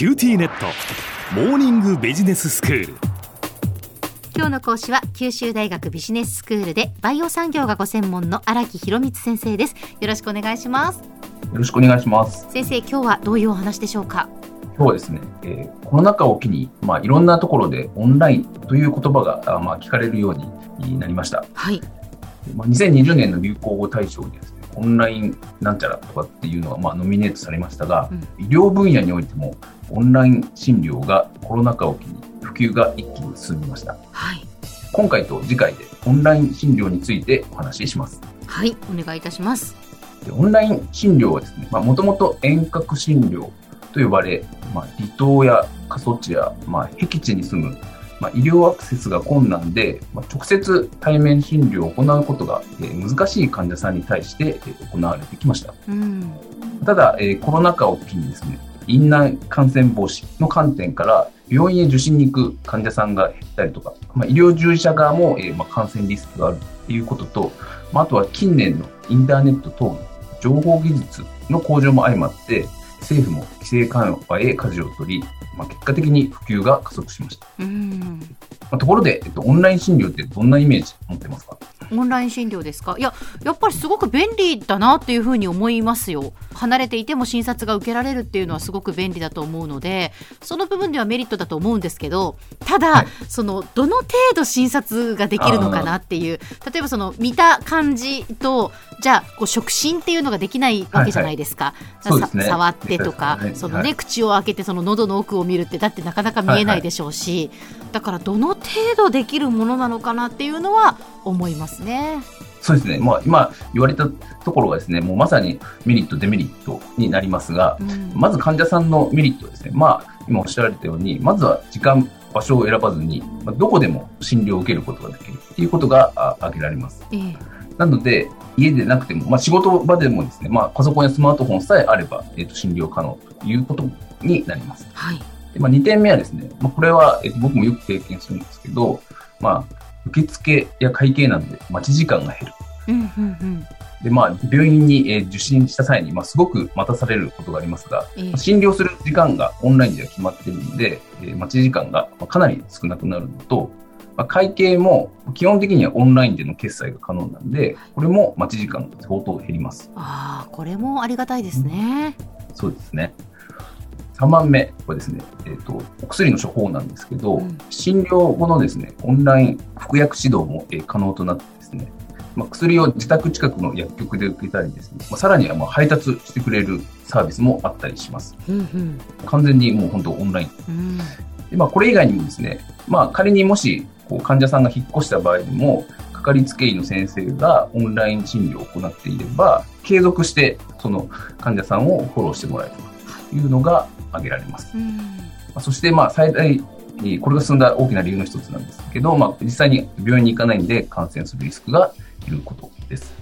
QTnet。モーニングビジネススクール。今日の講師は九州大学ビジネススクールでバイオ産業がご専門の荒木博光先生です。よろしくお願いします。よろしくお願いします。先生今日はどういうお話でしょうか？今日はですね、えー、コロナ禍を機に、まあ、いろんなところでオンラインという言葉が、まあ、聞かれるようになりました。はい。まあ、2020年の流行語大賞にですね、オンラインなんちゃらとかっていうのが、まあ、ノミネートされましたが、うん、医療分野においても、オンライン診療がコロナ禍を機に普及が一気に進みました。はい。今回と次回でオンライン診療についてお話しします。はい、お願いいたします。オンライン診療はですね、もともと遠隔診療と呼ばれ、まあ、離島や過疎地や、まあ、僻地に住む、まあ、医療アクセスが困難で、まあ、直接対面診療を行うことが、えー、難しい患者さんに対して、えー、行われてきました。うん、ただ、えー、コロナ禍を機にですね、院内感染防止の観点から病院へ受診に行く患者さんが減ったりとか、まあ、医療従事者側も、えーまあ、感染リスクがあるということと、まあ、あとは近年のインターネット等の情報技術の向上も相まって、政府も規制緩和へ舵を取り、まあ、結果的に普及が加速しました。うんまあ、ところで、えっと、オンライン診療ってどんなイメージ持ってますか？オンライン診療ですか？いややっぱりすごく便利だなっていうふうに思いますよ。離れていても診察が受けられるっていうのはすごく便利だと思うのでその部分ではメリットだと思うんですけどただ、はい、そのどの程度診察ができるのかなっていう例えばその見た感じとじゃあこう触診っていうのができないわけじゃないですか、はい。はいね、触ってとか、ね、そのね、口を開けてその喉の奥を見るってだってなかなか見えないでしょうし、はいはい、だからどの程度できるものなのかなっていうのは思いますね。そうですね、まあ、今言われたところがですね、もうまさにメリット、デメリットになりますが、うん、まず患者さんのメリットですね、まあ、今おっしゃられたように、まずは時間、場所を選ばずに、まあ、どこでも診療を受けることができるっていうことが挙げられます。ええ、なので、家でなくても、まあ、仕事場でもですね、まあ、パソコンやスマートフォンさえあれば、えーと、診療可能ということになります。はい。でまあ、2点目はですね、まあ、これは、えーと、僕もよく経験するんですけど、まあ、受付や会計などで待ち時間が減る。うんうんうんで、まあ、病院に、えー、受診した際に、まあ、すごく待たされることがありますが、えー、診療する時間がオンラインでは決まっているので、えー、待ち時間がかなり少なくなるのと、まあ、会計も基本的にはオンラインでの決済が可能なんで、これも待ち時間が相当減ります。ああ、これもありがたいですね。そうですね。3番目はですね、えーと、お薬の処方なんですけど、うん、診療後のですねオンライン服薬指導も、えー、可能となってですね、まあ、薬を自宅近くの薬局で受けたりですね、まあ、さらにはまあ配達してくれるサービスもあったりします。うんうん、完全にもう本当オンライン。うん、でまあ、これ以外にもですね、まあ、仮にもしこう患者さんが引っ越した場合でも、かかりつけ医の先生がオンライン診療を行っていれば、継続してその患者さんをフォローしてもらえるというのが挙げられます。そして、まあ、最大、これが進んだ大きな理由の一つなんですけど、まあ、実際に病院に行かないんで感染するリスクがいることです。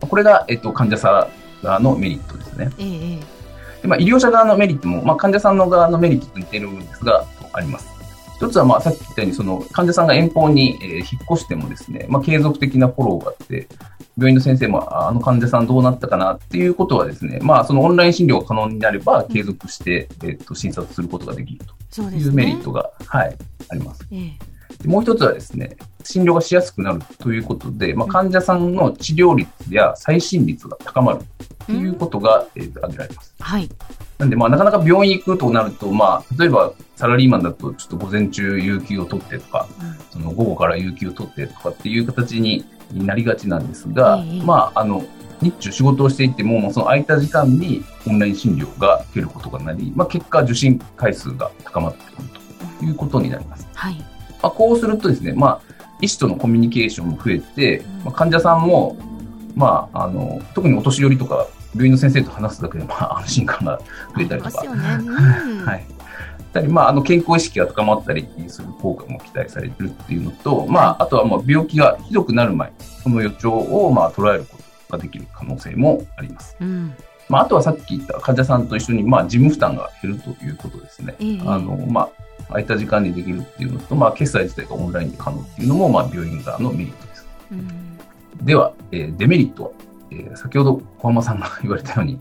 これが、えっと、患者さん側のメリットですね。ええ、でまあ、医療者側のメリットも、まあ、患者さんの側のメリットと似ている部分ですが、あります。一つは、まあ、さっき言ったように、その患者さんが遠方に、えー、引っ越してもですね、まあ、継続的なフォローがあって、病院の先生も、あの患者さんどうなったかなっていうことはですね、まあ、そのオンライン診療が可能になれば、継続して、えっ、と、診察することができるというメリットが、ね、はい、あります。ええ、もう一つはですね、診療がしやすくなるということで、まあ、患者さんの治療率や再診率が高まるということが、えー、挙げられます。はい。なんで、まあ、なかなか病院行くとなると、まあ、例えば、サラリーマンだと、ちょっと午前中有給を取ってとか、うん、その午後から有給を取ってとかっていう形になりがちなんですが、えー、まあ、あの、日中仕事をしていても、その空いた時間にオンライン診療が受けることがなり、まあ、結果、受診回数が高まってくるということになります。はい。まあ、こうするとですね、まあ、医師とのコミュニケーションも増えて、まあ、患者さんも、まあ、あの、特にお年寄りとか、病院の先生と話すだけで、まあ、安心感が増えたりとか。はい。たり、まあ、あの、健康意識が高まったりする効果も期待されてるっていうのと、まあ、あとは、まあ、病気がひどくなる前、その予兆を、まあ、捉えることができる可能性もあります。うん、まあ、あとはさっき言った患者さんと一緒に、まあ、事務負担が減るということですね。えあの、まあ、空いた時間にできるっていうのと、まあ、決済自体がオンラインで可能っていうのも、まあ、病院側のメリットです。うん、では、えー、デメリットは？えー先ほど小浜さんが言われたように、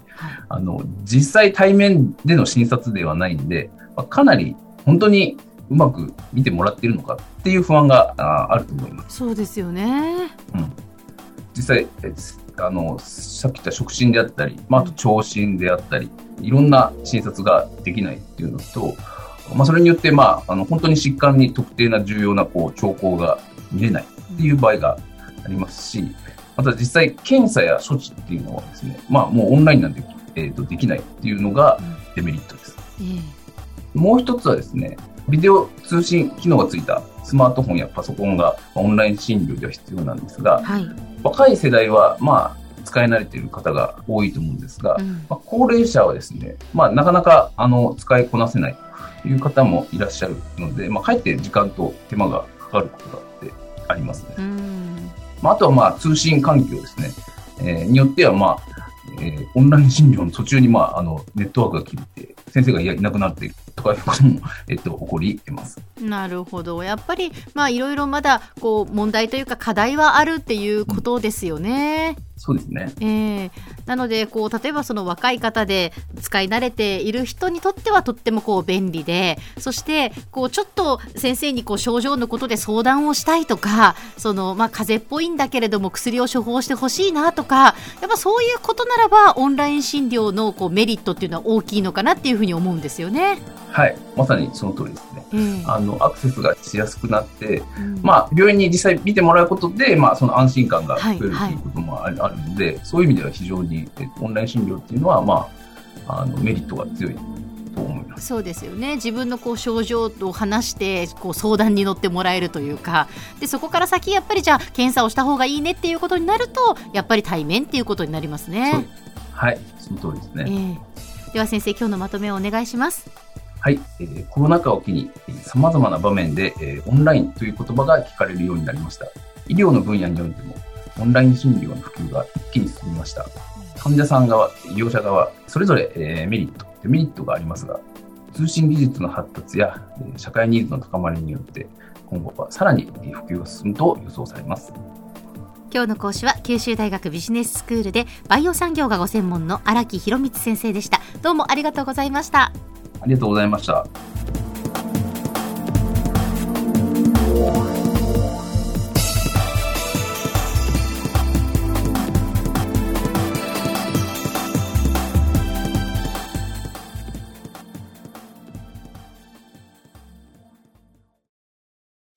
あの、実際対面での診察ではないんで、まあかなり本当にうまく見てもらっているのかっていう不安がああると思います。そうですよね。実際、えあの、さっき言った触診であったり、まあ、あと聴診であったり、いろんな診察ができないっていうのと、まあ、それによって、まあ、あの、本当に疾患に特定な重要な、こう、兆候が見れないっていう場合がありますし、また実際、検査や処置っていうのはですね、まあ、もうオンラインなんで、えっ、と、できないっていうのがデメリットです。ええもう一つはですね、ビデオ通信機能がついたスマートフォンやパソコンがまあオンライン診療では必要なんですが、はい。若い世代は、まあ、使い慣れている方が多いと思うんですが、うんまあ、高齢者はですね、まあ、なかなか、あの、使いこなせないという方もいらっしゃるので、まあ、かえって時間と手間がかかることだってありますね。まあ、あとは、まあ、通信環境ですね。えーによっては、まあ、えーオンライン診療の途中に、まあ、あの、ネットワークが切れて、先生がいやいなくなってとかいうことも、えっと、起こり得ます。なるほど。やっぱり、まあ、いろいろまだ、こう、問題というか課題はあるっていうことですよね。そうですね。ええなのでこう例えばその若い方で使い慣れている人にとってはとってもこう便利でそしてこうちょっと先生にこう症状のことで相談をしたいとかその、まあ、風邪っぽいんだけれども薬を処方してほしいなとかやっぱそういうことならばオンライン診療のこうメリットっていうのは大きいのかなっていうふうに思うんですよね。はい。まさにその通りですあの、アクセスがしやすくなって、うんまあ、病院に実際見てもらうことで、まあ、その安心感が増えるとはいいうこともある,、ので、そういう意味では非常に、えオンライン診療っていうのは、まあ、あのメリットが強いと思います。そうですよね自分のこう症状を話してこう相談に乗ってもらえるというかでそこから先やっぱりじゃあ検査をした方がいいねっていうことになるとやっぱり対面っていうことになりますね。はい、その通りですえね。えでは先生今日のまとめをお願いします。はい、えーコロナ禍を機に、さまざまな場面で、えーオンラインという言葉が聞かれるようになりました。医療の分野においても、オンライン診療の普及が一気に進みました。患者さん側、医療者側、それぞれ、えーメリット、デメリットがありますが、通信技術の発達や、えー社会ニーズの高まりによって、今後はさらにえー普及が進むと予想されます。今日の講師は九州大学ビジネススクールでバイオ産業がご専門の荒木博光先生でした。どうもありがとうございました。ありがとうございました。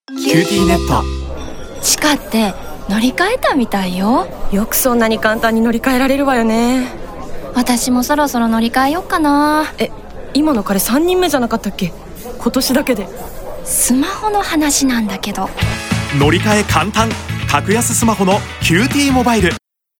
QTnet。地下って乗り換えたみたいよ。よくそんなに簡単に乗り換えられるわよね。私もそろそろ乗り換えよっかな。え今の彼3人目じゃなかったっけ？今年だけで。スマホの話なんだけど。乗り換え簡単。格安スマホの QT モバイル